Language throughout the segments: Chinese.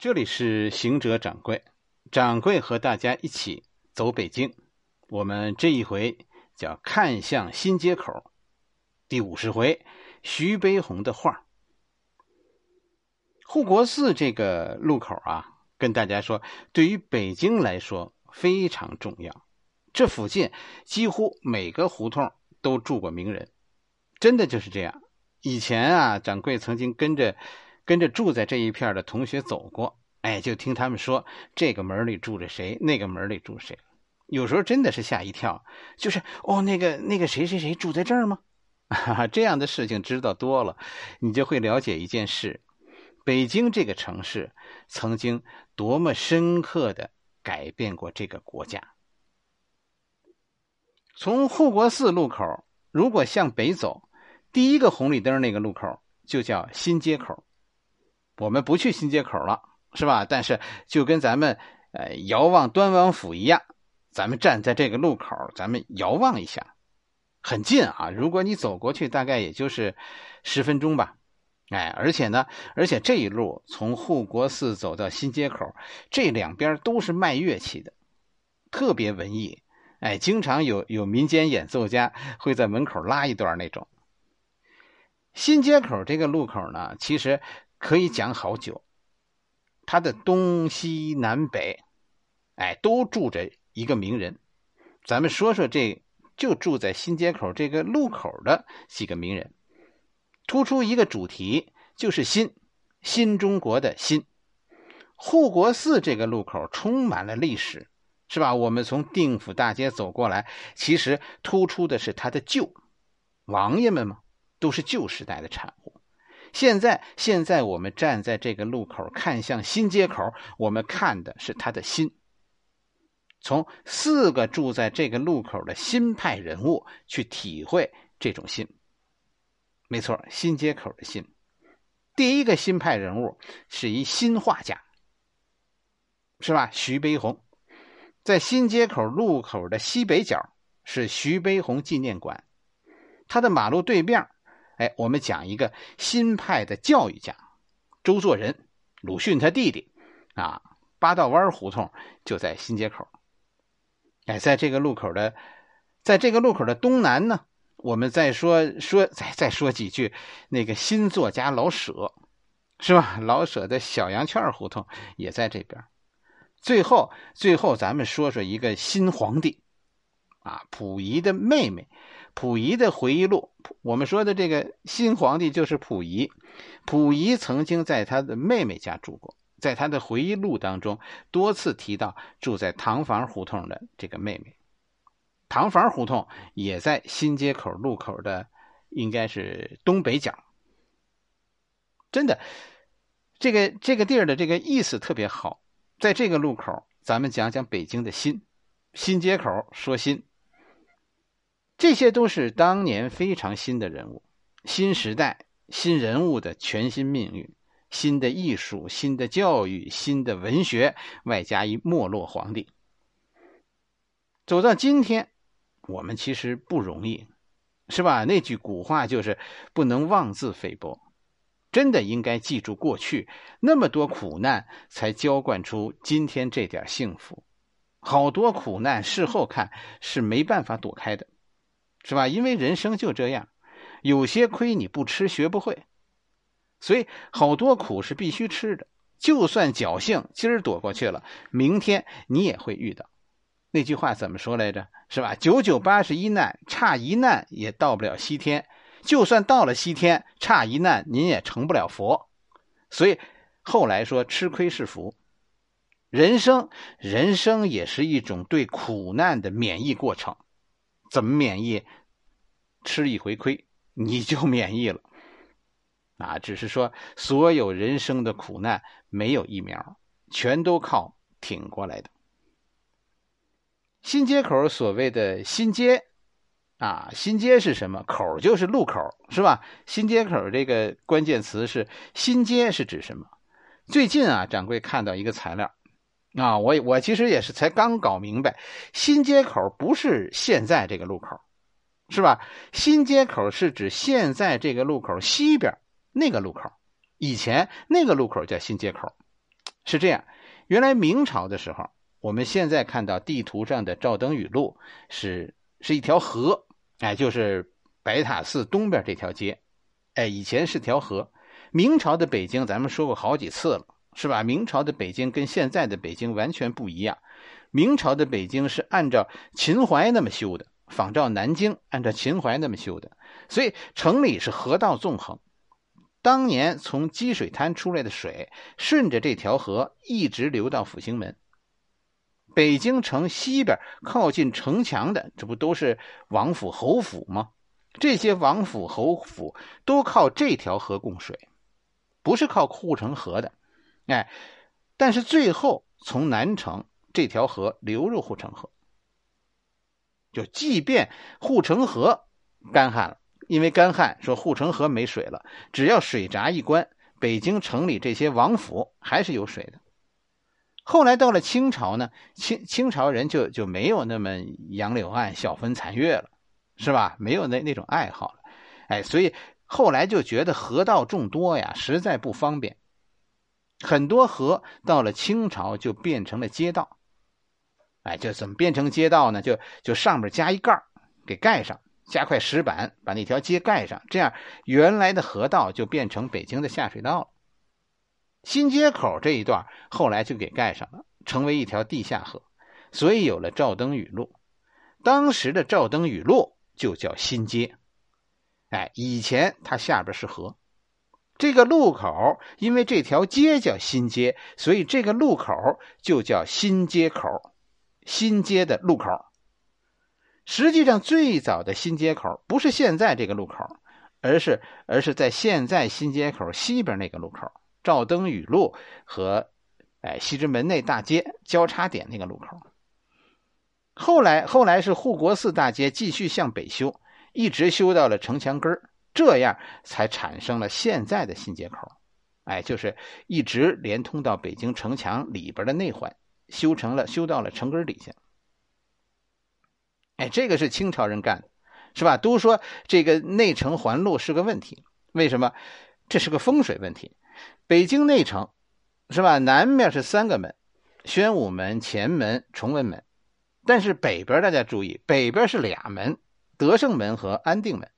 这里是行者掌柜，掌柜和大家一起走北京。我们这一回叫看向新街口，第五十回徐悲鸿的画。护国寺这个路口啊，跟大家说，对于北京来说非常重要。这附近几乎每个胡同都住过名人，真的就是这样。以前啊，掌柜曾经跟着。跟着住在这一片的同学走过，哎，就听他们说这个门里住着谁，那个门里住谁，有时候真的是吓一跳。就是哦，那个那个谁谁谁住在这儿吗？这样的事情知道多了，你就会了解一件事：北京这个城市曾经多么深刻的改变过这个国家。从护国寺路口，如果向北走，第一个红绿灯那个路口就叫新街口。我们不去新街口了，是吧？但是就跟咱们呃遥望端王府一样，咱们站在这个路口，咱们遥望一下，很近啊。如果你走过去，大概也就是十分钟吧。哎，而且呢，而且这一路从护国寺走到新街口，这两边都是卖乐器的，特别文艺。哎，经常有有民间演奏家会在门口拉一段那种。新街口这个路口呢，其实。可以讲好久，他的东西南北，哎，都住着一个名人。咱们说说这就住在新街口这个路口的几个名人，突出一个主题就是新，新中国的新。护国寺这个路口充满了历史，是吧？我们从定府大街走过来，其实突出的是他的旧，王爷们嘛，都是旧时代的产物。现在，现在我们站在这个路口，看向新街口，我们看的是他的心。从四个住在这个路口的新派人物去体会这种心。没错，新街口的心。第一个新派人物是一新画家，是吧？徐悲鸿，在新街口路口的西北角是徐悲鸿纪念馆，他的马路对面。哎，我们讲一个新派的教育家，周作人，鲁迅他弟弟，啊，八道湾胡同就在新街口。哎，在这个路口的，在这个路口的东南呢，我们再说说，再再说几句那个新作家老舍，是吧？老舍的小羊圈胡同也在这边。最后，最后咱们说说一个新皇帝，啊，溥仪的妹妹。溥仪的回忆录，我们说的这个新皇帝就是溥仪。溥仪曾经在他的妹妹家住过，在他的回忆录当中多次提到住在唐房胡同的这个妹妹。唐房胡同也在新街口路口的，应该是东北角。真的，这个这个地儿的这个意思特别好。在这个路口，咱们讲讲北京的新新街口，说新。这些都是当年非常新的人物，新时代新人物的全新命运，新的艺术、新的教育、新的文学，外加一没落皇帝。走到今天，我们其实不容易，是吧？那句古话就是“不能妄自菲薄”，真的应该记住过去那么多苦难，才浇灌出今天这点幸福。好多苦难事后看是没办法躲开的。是吧？因为人生就这样，有些亏你不吃学不会，所以好多苦是必须吃的。就算侥幸今儿躲过去了，明天你也会遇到。那句话怎么说来着？是吧？九九八十一难，差一难也到不了西天。就算到了西天，差一难您也成不了佛。所以后来说吃亏是福。人生，人生也是一种对苦难的免疫过程。怎么免疫？吃一回亏，你就免疫了。啊，只是说所有人生的苦难没有疫苗，全都靠挺过来的。新街口所谓的新街，啊，新街是什么？口就是路口，是吧？新街口这个关键词是新街是指什么？最近啊，掌柜看到一个材料。啊，我我其实也是才刚搞明白，新街口不是现在这个路口，是吧？新街口是指现在这个路口西边那个路口，以前那个路口叫新街口，是这样，原来明朝的时候，我们现在看到地图上的赵登禹路是是一条河，哎，就是白塔寺东边这条街，哎，以前是条河。明朝的北京，咱们说过好几次了，是吧？明朝的北京跟现在的北京完全不一样。明朝的北京是按照秦淮那么修的，仿照南京按照秦淮那么修的，所以城里是河道纵横。当年从积水滩出来的水，顺着这条河一直流到阜兴门。北京城西边靠近城墙的，这不都是王府侯府吗？这些王府侯府都靠这条河供水，不是靠护城河的。哎，但是最后从南城这条河流入护城河，就即便护城河干旱了。因为干旱，说护城河没水了。只要水闸一关，北京城里这些王府还是有水的。后来到了清朝呢，清清朝人就就没有那么杨柳岸晓风残月了，是吧？没有那那种爱好了，哎，所以后来就觉得河道众多呀，实在不方便。很多河到了清朝就变成了街道，哎，就怎么变成街道呢？就就上面加一盖给盖上。加块石板把那条街盖上，这样原来的河道就变成北京的下水道了。新街口这一段后来就给盖上了，成为一条地下河，所以有了赵登禹路。当时的赵登禹路就叫新街。哎，以前它下边是河，这个路口因为这条街叫新街，所以这个路口就叫新街口，新街的路口。实际上，最早的新街口不是现在这个路口，而是而是在现在新街口西边那个路口，赵登禹路和哎西直门内大街交叉点那个路口。后来后来是护国寺大街继续向北修，一直修到了城墙根这样才产生了现在的新街口。哎，就是一直连通到北京城墙里边的内环，修成了修到了城根底下。哎，这个是清朝人干的，是吧？都说这个内城环路是个问题，为什么？这是个风水问题。北京内城，是吧？南面是三个门：宣武门、前门、崇文门。但是北边大家注意，北边是俩门：德胜门和安定门。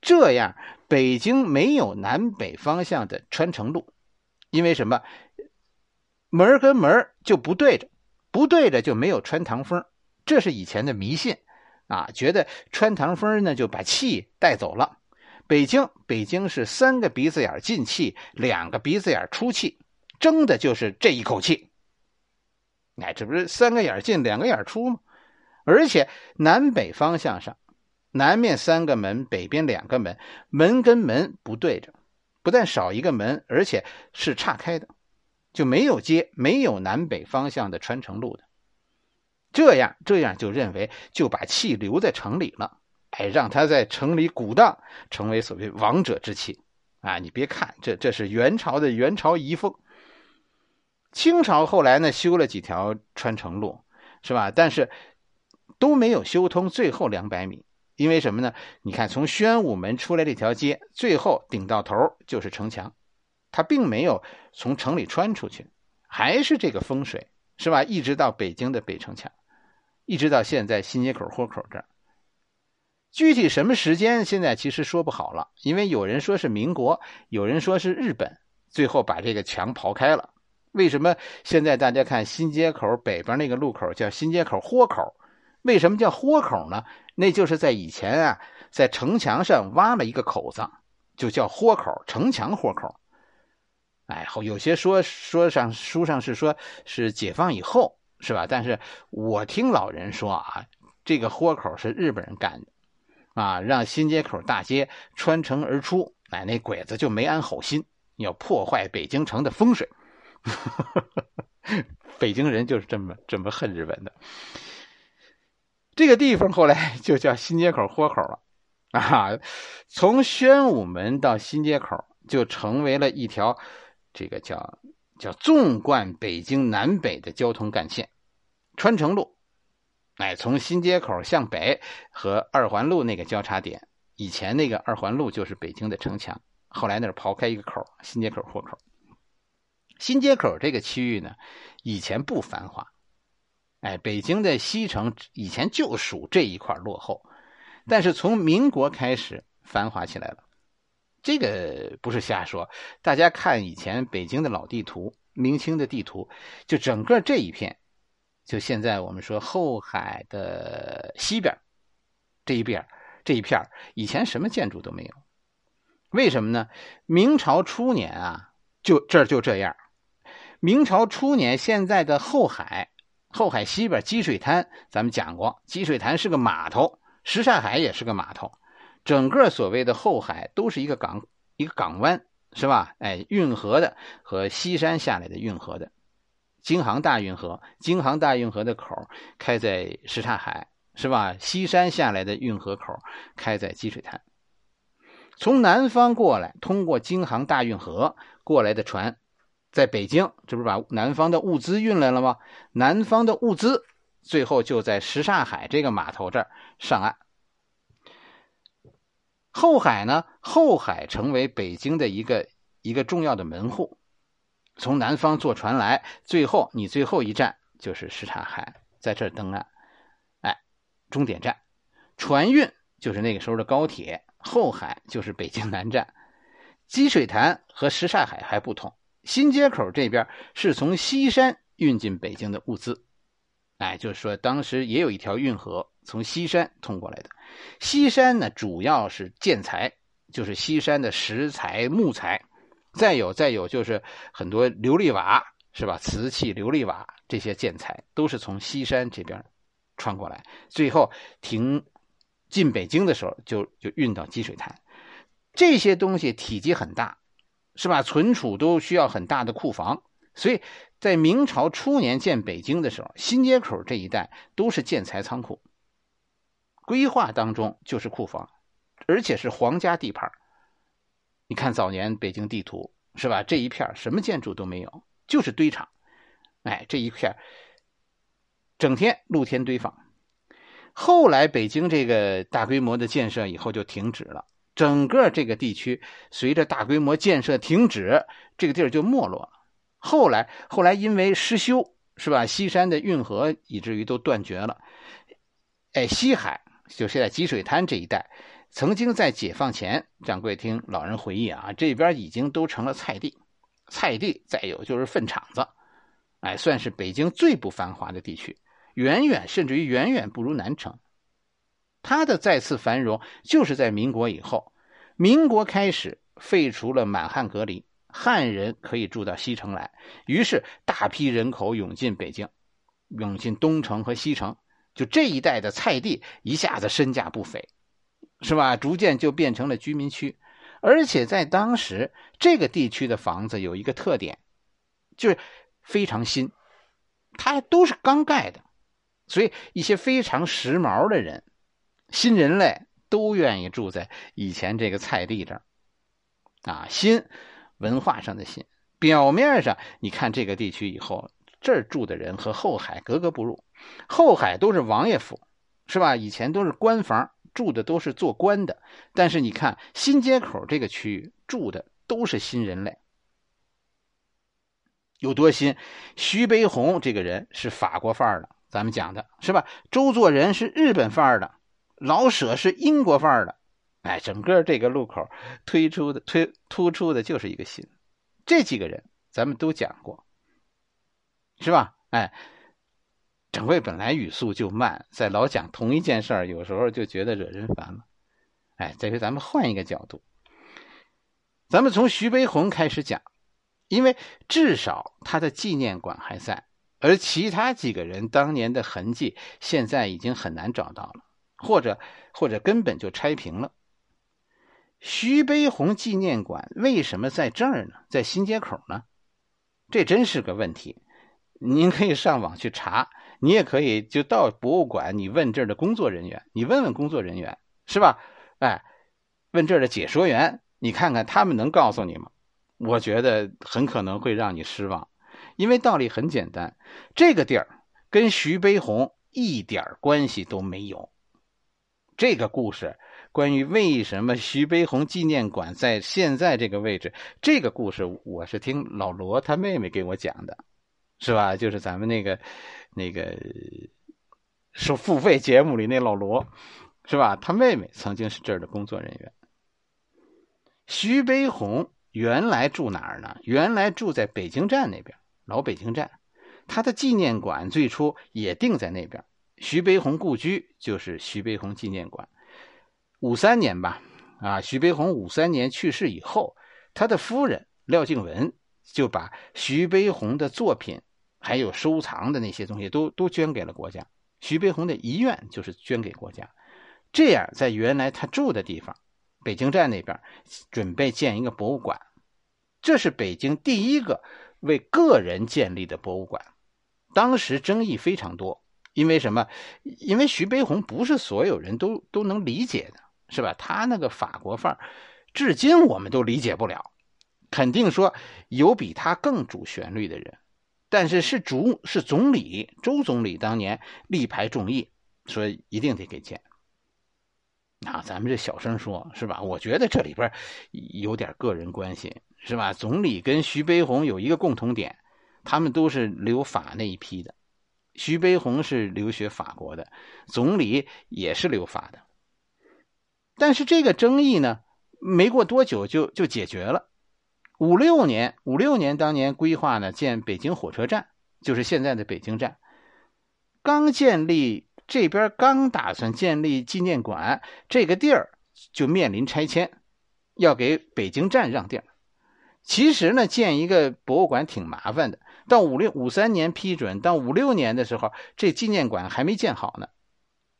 这样，北京没有南北方向的穿城路，因为什么？门跟门就不对着，不对着就没有穿堂风，这是以前的迷信。啊，觉得穿堂风呢就把气带走了。北京，北京是三个鼻子眼进气，两个鼻子眼出气，争的就是这一口气。哎，这不是三个眼进，两个眼出吗？而且南北方向上，南面三个门，北边两个门，门跟门不对着，不但少一个门，而且是岔开的，就没有街，没有南北方向的穿城路的。这样，这样就认为就把气留在城里了，哎，让他在城里鼓荡，成为所谓王者之气啊！你别看这，这是元朝的元朝遗风。清朝后来呢，修了几条穿城路，是吧？但是都没有修通最后两百米，因为什么呢？你看，从宣武门出来这条街，最后顶到头就是城墙，它并没有从城里穿出去，还是这个风水，是吧？一直到北京的北城墙。一直到现在，新街口豁口这儿，具体什么时间现在其实说不好了，因为有人说是民国，有人说是日本，最后把这个墙刨开了。为什么现在大家看新街口北边那个路口叫新街口豁口？为什么叫豁口呢？那就是在以前啊，在城墙上挖了一个口子，就叫豁口，城墙豁口。哎，后有些说说上书上是说是解放以后。是吧？但是我听老人说啊，这个豁口是日本人干的，啊，让新街口大街穿城而出，哎，那鬼子就没安好心，要破坏北京城的风水。北京人就是这么这么恨日本的。这个地方后来 就叫新街口豁口了，啊，从宣武门到新街口就成为了一条这个叫。叫纵贯北京南北的交通干线，穿城路，哎，从新街口向北和二环路那个交叉点，以前那个二环路就是北京的城墙，后来那儿刨开一个口，新街口豁口。新街口这个区域呢，以前不繁华，哎，北京的西城以前就属这一块落后，但是从民国开始繁华起来了。这个不是瞎说，大家看以前北京的老地图，明清的地图，就整个这一片，就现在我们说后海的西边这一边这一片以前什么建筑都没有。为什么呢？明朝初年啊，就这儿就这样。明朝初年，现在的后海，后海西边积水滩，咱们讲过，积水潭是个码头，什刹海也是个码头。整个所谓的后海都是一个港，一个港湾，是吧？哎，运河的和西山下来的运河的，京杭大运河，京杭大运河的口开在什刹海，是吧？西山下来的运河口开在积水潭。从南方过来，通过京杭大运河过来的船，在北京，这不是把南方的物资运来了吗？南方的物资最后就在什刹海这个码头这儿上岸。后海呢？后海成为北京的一个一个重要的门户。从南方坐船来，最后你最后一站就是什刹海，在这儿登岸。哎，终点站，船运就是那个时候的高铁。后海就是北京南站。积水潭和什刹海还不同，新街口这边是从西山运进北京的物资。哎，就是说当时也有一条运河从西山通过来的。西山呢，主要是建材，就是西山的石材、木材，再有再有就是很多琉璃瓦，是吧？瓷器、琉璃瓦这些建材都是从西山这边穿过来，最后停进北京的时候就就运到积水潭。这些东西体积很大，是吧？存储都需要很大的库房，所以在明朝初年建北京的时候，新街口这一带都是建材仓库。规划当中就是库房，而且是皇家地盘。你看早年北京地图是吧？这一片什么建筑都没有，就是堆场。哎，这一片整天露天堆放。后来北京这个大规模的建设以后就停止了，整个这个地区随着大规模建设停止，这个地儿就没落了。后来后来因为失修是吧？西山的运河以至于都断绝了。哎，西海。就现在积水滩这一带，曾经在解放前，掌柜听老人回忆啊，这边已经都成了菜地，菜地再有就是粪场子，哎，算是北京最不繁华的地区，远远甚至于远远不如南城。它的再次繁荣就是在民国以后，民国开始废除了满汉隔离，汉人可以住到西城来，于是大批人口涌进北京，涌进东城和西城。就这一带的菜地一下子身价不菲，是吧？逐渐就变成了居民区，而且在当时这个地区的房子有一个特点，就是非常新，它都是刚盖的，所以一些非常时髦的人、新人类都愿意住在以前这个菜地这儿。啊，新，文化上的新。表面上你看这个地区以后，这儿住的人和后海格格不入。后海都是王爷府，是吧？以前都是官房，住的都是做官的。但是你看新街口这个区域，住的都是新人类，有多新？徐悲鸿这个人是法国范儿的，咱们讲的是吧？周作人是日本范儿的，老舍是英国范儿的。哎，整个这个路口推出的推突出的就是一个新。这几个人咱们都讲过，是吧？哎。掌柜本来语速就慢，在老讲同一件事儿，有时候就觉得惹人烦了。哎，这回咱们换一个角度，咱们从徐悲鸿开始讲，因为至少他的纪念馆还在，而其他几个人当年的痕迹现在已经很难找到了，或者或者根本就拆平了。徐悲鸿纪念馆为什么在这儿呢？在新街口呢？这真是个问题。您可以上网去查。你也可以就到博物馆，你问这儿的工作人员，你问问工作人员是吧？哎，问这儿的解说员，你看看他们能告诉你吗？我觉得很可能会让你失望，因为道理很简单，这个地儿跟徐悲鸿一点关系都没有。这个故事关于为什么徐悲鸿纪念馆在现在这个位置，这个故事我是听老罗他妹妹给我讲的，是吧？就是咱们那个那个收付费节目里那老罗，是吧？他妹妹曾经是这儿的工作人员。徐悲鸿原来住哪儿呢？原来住在北京站那边，老北京站。他的纪念馆最初也定在那边。徐悲鸿故居就是徐悲鸿纪念馆。五三年吧，啊，徐悲鸿五三年去世以后，他的夫人廖静文就把徐悲鸿的作品还有收藏的那些东西都都捐给了国家。徐悲鸿的遗愿就是捐给国家。这样，在原来他住的地方，北京站那边准备建一个博物馆，这是北京第一个为个人建立的博物馆。当时争议非常多。因为什么？因为徐悲鸿不是所有人都都能理解的，是吧？他那个法国范儿，至今我们都理解不了。肯定说有比他更主旋律的人，但是是主是总理周总理当年力排众议，说一定得给建。那咱们这小声说，是吧？我觉得这里边有点个人关系，是吧？总理跟徐悲鸿有一个共同点，他们都是留法那一批的。徐悲鸿是留学法国的，总理也是留法的，但是这个争议呢，没过多久就就解决了。五六年，五六年当年规划呢建北京火车站，就是现在的北京站。刚建立这边刚打算建立纪念馆，这个地儿就面临拆迁，要给北京站让地儿。其实呢，建一个博物馆挺麻烦的。到五六五三年批准，到五六年的时候，这纪念馆还没建好呢。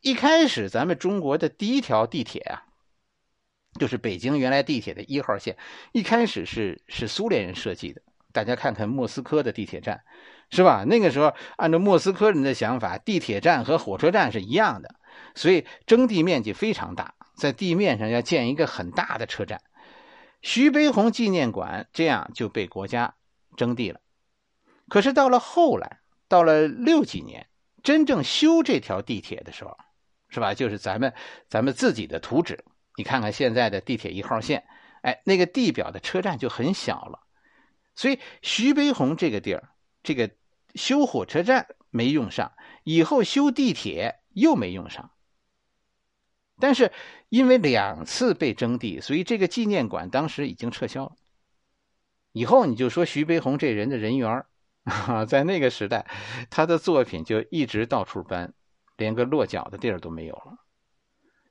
一开始，咱们中国的第一条地铁啊，就是北京原来地铁的一号线，一开始是是苏联人设计的。大家看看莫斯科的地铁站，是吧？那个时候按照莫斯科人的想法，地铁站和火车站是一样的，所以征地面积非常大，在地面上要建一个很大的车站。徐悲鸿纪念馆这样就被国家征地了。可是到了后来，到了六几年，真正修这条地铁的时候，是吧？就是咱们咱们自己的图纸，你看看现在的地铁一号线，哎，那个地表的车站就很小了。所以徐悲鸿这个地儿，这个修火车站没用上，以后修地铁又没用上。但是因为两次被征地，所以这个纪念馆当时已经撤销了。以后你就说徐悲鸿这人的人缘，啊在那个时代，他的作品就一直到处搬，连个落脚的地儿都没有了。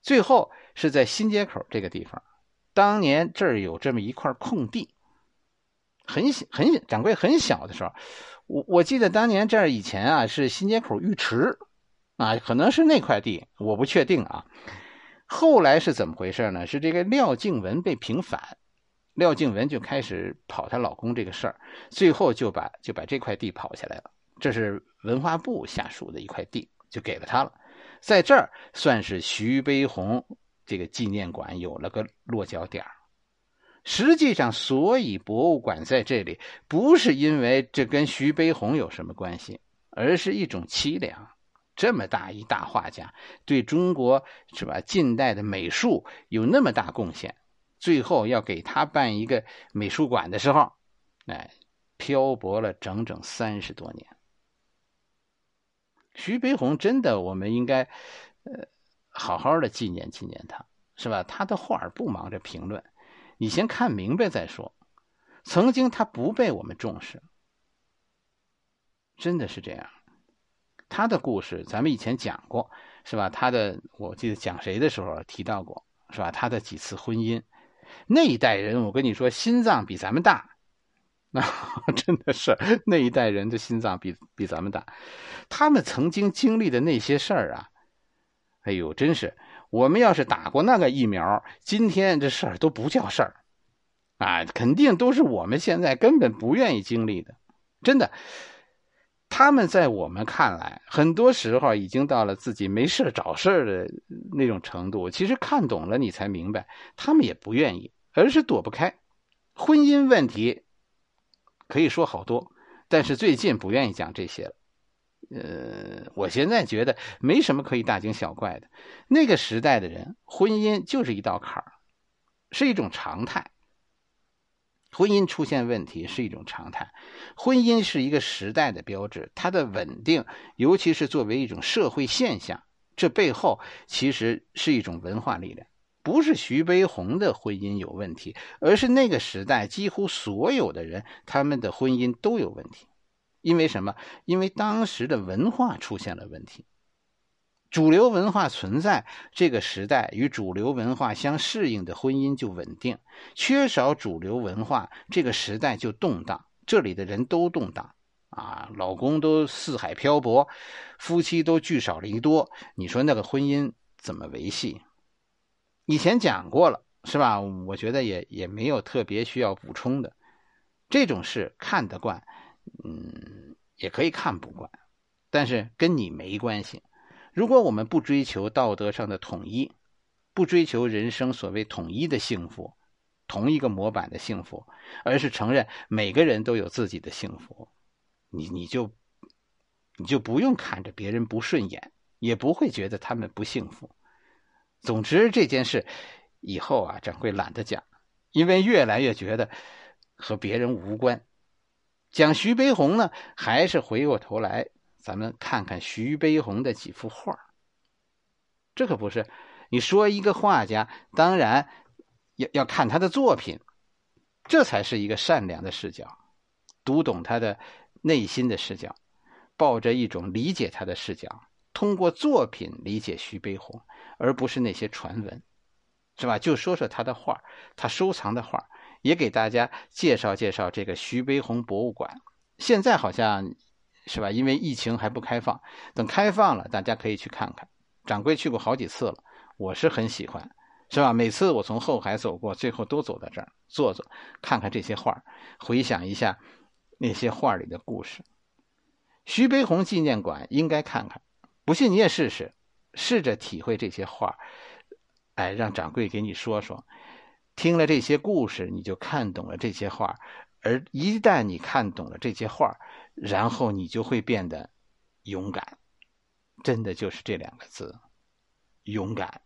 最后是在新街口这个地方，当年这儿有这么一块空地，很小很，掌柜很小的时候，我我记得当年这儿以前啊是新街口浴池，啊，可能是那块地，我不确定啊。后来是怎么回事呢？是这个廖静文被平反。廖静文就开始跑她老公这个事儿，最后就把就把这块地跑下来了。这是文化部下属的一块地，就给了他了。在这儿算是徐悲鸿这个纪念馆有了个落脚点实际上，所以博物馆在这里不是因为这跟徐悲鸿有什么关系，而是一种凄凉。这么大一大画家，对中国是吧近代的美术有那么大贡献。最后要给他办一个美术馆的时候，哎，漂泊了整整三十多年。徐悲鸿真的，我们应该呃好好的纪念纪念他，是吧？他的画不忙着评论，你先看明白再说。曾经他不被我们重视，真的是这样。他的故事咱们以前讲过，是吧？他的我记得讲谁的时候提到过，是吧？他的几次婚姻。那一代人，我跟你说，心脏比咱们大，那 真的是那一代人的心脏比比咱们大。他们曾经经历的那些事儿啊，哎呦，真是我们要是打过那个疫苗，今天这事儿都不叫事儿啊，肯定都是我们现在根本不愿意经历的。真的，他们在我们看来，很多时候已经到了自己没事找事的那种程度。其实看懂了，你才明白，他们也不愿意。而是躲不开，婚姻问题可以说好多，但是最近不愿意讲这些了。呃，我现在觉得没什么可以大惊小怪的。那个时代的人，婚姻就是一道坎儿，是一种常态。婚姻出现问题是一种常态，婚姻是一个时代的标志，它的稳定，尤其是作为一种社会现象，这背后其实是一种文化力量。不是徐悲鸿的婚姻有问题，而是那个时代几乎所有的人他们的婚姻都有问题。因为什么？因为当时的文化出现了问题。主流文化存在，这个时代与主流文化相适应的婚姻就稳定；缺少主流文化，这个时代就动荡。这里的人都动荡啊，老公都四海漂泊，夫妻都聚少离多。你说那个婚姻怎么维系？以前讲过了，是吧？我觉得也也没有特别需要补充的。这种事看得惯，嗯，也可以看不惯，但是跟你没关系。如果我们不追求道德上的统一，不追求人生所谓统一的幸福，同一个模板的幸福，而是承认每个人都有自己的幸福，你你就你就不用看着别人不顺眼，也不会觉得他们不幸福。总之这件事，以后啊，掌柜懒得讲，因为越来越觉得和别人无关。讲徐悲鸿呢，还是回过头来，咱们看看徐悲鸿的几幅画。这可不是你说一个画家，当然要要看他的作品，这才是一个善良的视角，读懂他的内心的视角，抱着一种理解他的视角，通过作品理解徐悲鸿。而不是那些传闻，是吧？就说说他的画，他收藏的画，也给大家介绍介绍这个徐悲鸿博物馆。现在好像是吧？因为疫情还不开放，等开放了，大家可以去看看。掌柜去过好几次了，我是很喜欢，是吧？每次我从后海走过，最后都走到这儿坐坐，看看这些画，回想一下那些画里的故事。徐悲鸿纪念馆应该看看，不信你也试试。试着体会这些画，哎，让掌柜给你说说。听了这些故事，你就看懂了这些画。而一旦你看懂了这些话，然后你就会变得勇敢。真的就是这两个字，勇敢。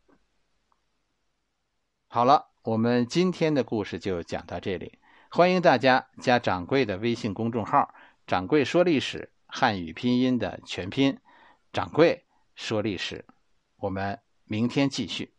好了，我们今天的故事就讲到这里。欢迎大家加掌柜的微信公众号“掌柜说历史”汉语拼音的全拼“掌柜说历史”。我们明天继续。